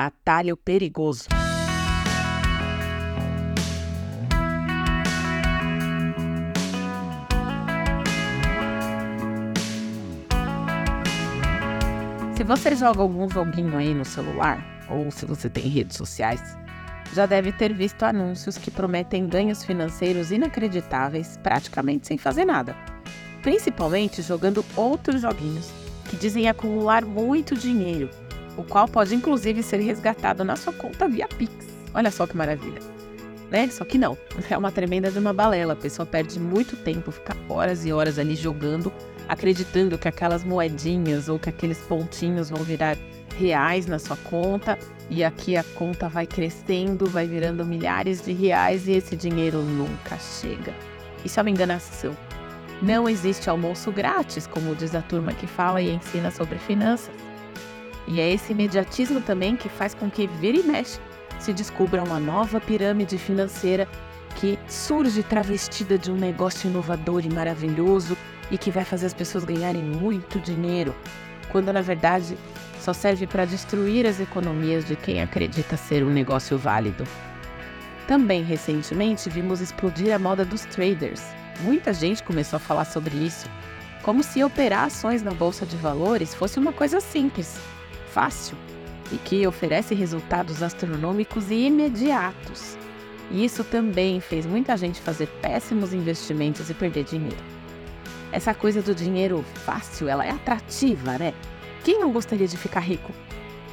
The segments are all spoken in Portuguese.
Atalho perigoso. Se você joga algum joguinho aí no celular, ou se você tem redes sociais, já deve ter visto anúncios que prometem ganhos financeiros inacreditáveis praticamente sem fazer nada. Principalmente jogando outros joguinhos que dizem acumular muito dinheiro, o qual pode inclusive ser resgatado na sua conta via Pix. Olha só que maravilha. Né? Só que não, é uma tremenda de uma balela. A pessoa perde muito tempo, fica horas e horas ali jogando acreditando que aquelas moedinhas ou que aqueles pontinhos vão virar reais na sua conta e aqui a conta vai crescendo, vai virando milhares de reais e esse dinheiro nunca chega. Isso é uma enganação. Não existe almoço grátis, como diz a turma que fala e ensina sobre finanças. E é esse imediatismo também que faz com que vira e mexe se descubra uma nova pirâmide financeira que surge travestida de um negócio inovador e maravilhoso e que vai fazer as pessoas ganharem muito dinheiro, quando na verdade só serve para destruir as economias de quem acredita ser um negócio válido. Também recentemente vimos explodir a moda dos traders. Muita gente começou a falar sobre isso, como se operar ações na bolsa de valores fosse uma coisa simples, fácil e que oferece resultados astronômicos e imediatos. E isso também fez muita gente fazer péssimos investimentos e perder dinheiro. Essa coisa do dinheiro fácil, ela é atrativa, né? Quem não gostaria de ficar rico?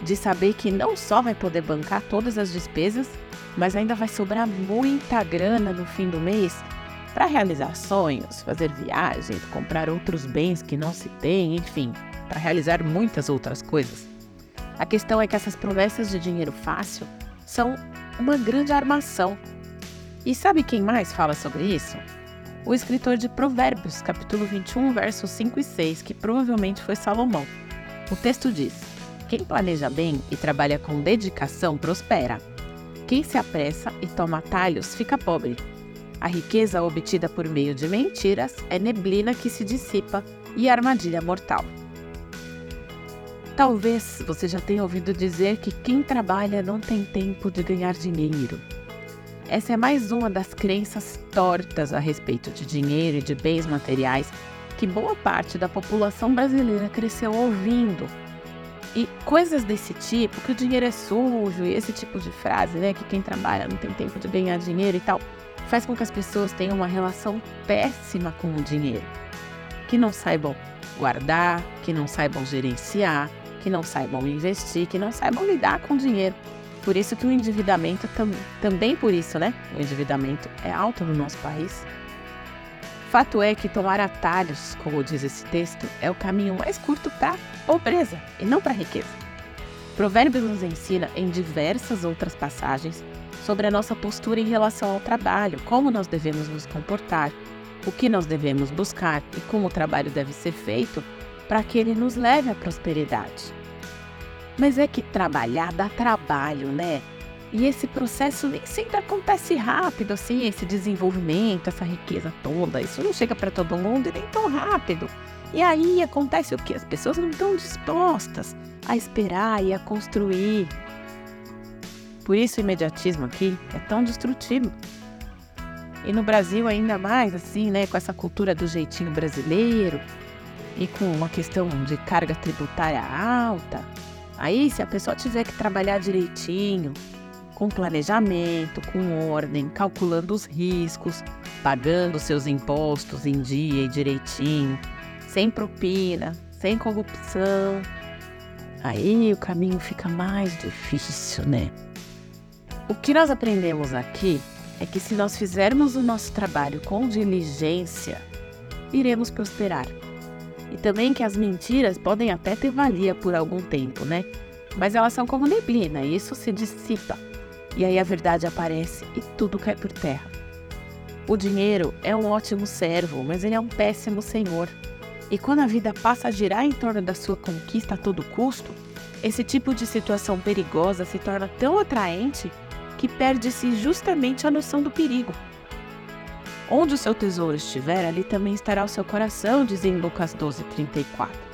De saber que não só vai poder bancar todas as despesas, mas ainda vai sobrar muita grana no fim do mês para realizar sonhos, fazer viagens, comprar outros bens que não se tem, enfim, para realizar muitas outras coisas. A questão é que essas promessas de dinheiro fácil são uma grande armação. E sabe quem mais fala sobre isso? o escritor de Provérbios, capítulo 21, versos 5 e 6, que provavelmente foi Salomão. O texto diz: Quem planeja bem e trabalha com dedicação prospera. Quem se apressa e toma atalhos fica pobre. A riqueza obtida por meio de mentiras é neblina que se dissipa e armadilha mortal. Talvez você já tenha ouvido dizer que quem trabalha não tem tempo de ganhar dinheiro. Essa é mais uma das crenças tortas a respeito de dinheiro e de bens materiais que boa parte da população brasileira cresceu ouvindo. E coisas desse tipo, que o dinheiro é sujo, e esse tipo de frase, né, que quem trabalha não tem tempo de ganhar dinheiro e tal, faz com que as pessoas tenham uma relação péssima com o dinheiro. Que não saibam guardar, que não saibam gerenciar, que não saibam investir, que não saibam lidar com dinheiro. Por isso que o endividamento tam, também por isso, né? O endividamento é alto no nosso país. Fato é que tomar atalhos, como diz esse texto, é o caminho mais curto para pobreza e não para riqueza. Provérbios nos ensina em diversas outras passagens sobre a nossa postura em relação ao trabalho, como nós devemos nos comportar, o que nós devemos buscar e como o trabalho deve ser feito para que ele nos leve à prosperidade. Mas é que trabalhar dá trabalho, né? E esse processo nem sempre acontece rápido, assim, esse desenvolvimento, essa riqueza toda. Isso não chega para todo mundo e nem tão rápido. E aí acontece o que? As pessoas não estão dispostas a esperar e a construir. Por isso o imediatismo aqui é tão destrutivo. E no Brasil ainda mais, assim, né, com essa cultura do jeitinho brasileiro e com uma questão de carga tributária alta, Aí, se a pessoa tiver que trabalhar direitinho, com planejamento, com ordem, calculando os riscos, pagando seus impostos em dia e direitinho, sem propina, sem corrupção, aí o caminho fica mais difícil, né? O que nós aprendemos aqui é que se nós fizermos o nosso trabalho com diligência, iremos prosperar. E também que as mentiras podem até ter valia por algum tempo, né? Mas elas são como neblina e isso se dissipa. E aí a verdade aparece e tudo cai por terra. O dinheiro é um ótimo servo, mas ele é um péssimo senhor. E quando a vida passa a girar em torno da sua conquista a todo custo, esse tipo de situação perigosa se torna tão atraente que perde-se justamente a noção do perigo. Onde o seu tesouro estiver, ali também estará o seu coração, diz em Lucas 12, 34.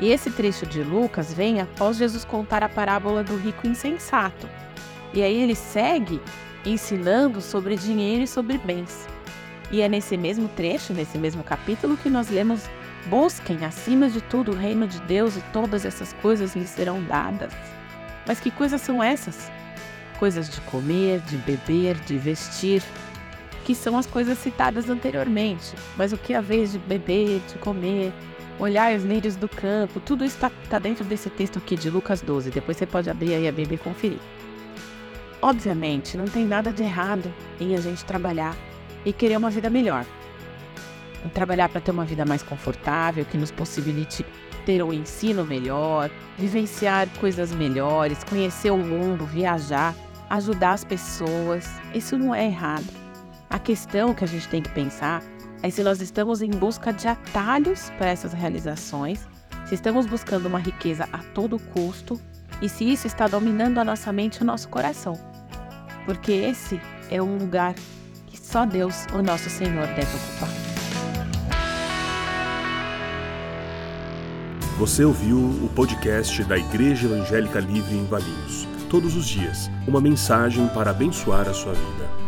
E esse trecho de Lucas vem após Jesus contar a parábola do rico insensato. E aí ele segue ensinando sobre dinheiro e sobre bens. E é nesse mesmo trecho, nesse mesmo capítulo, que nós lemos: Busquem acima de tudo o reino de Deus e todas essas coisas lhes serão dadas. Mas que coisas são essas? Coisas de comer, de beber, de vestir, que são as coisas citadas anteriormente. Mas o que a vez de beber, de comer, olhar os lírios do campo, tudo isso está tá dentro desse texto aqui de Lucas 12. Depois você pode abrir aí a Bíblia e conferir. Obviamente, não tem nada de errado em a gente trabalhar e querer uma vida melhor. Trabalhar para ter uma vida mais confortável, que nos possibilite ter um ensino melhor, vivenciar coisas melhores, conhecer o mundo, viajar, ajudar as pessoas. Isso não é errado. A questão que a gente tem que pensar é se nós estamos em busca de atalhos para essas realizações, se estamos buscando uma riqueza a todo custo e se isso está dominando a nossa mente e o nosso coração. Porque esse é um lugar que só Deus, o nosso Senhor, deve ocupar. Você ouviu o podcast da Igreja Evangélica Livre em Valinhos. Todos os dias, uma mensagem para abençoar a sua vida.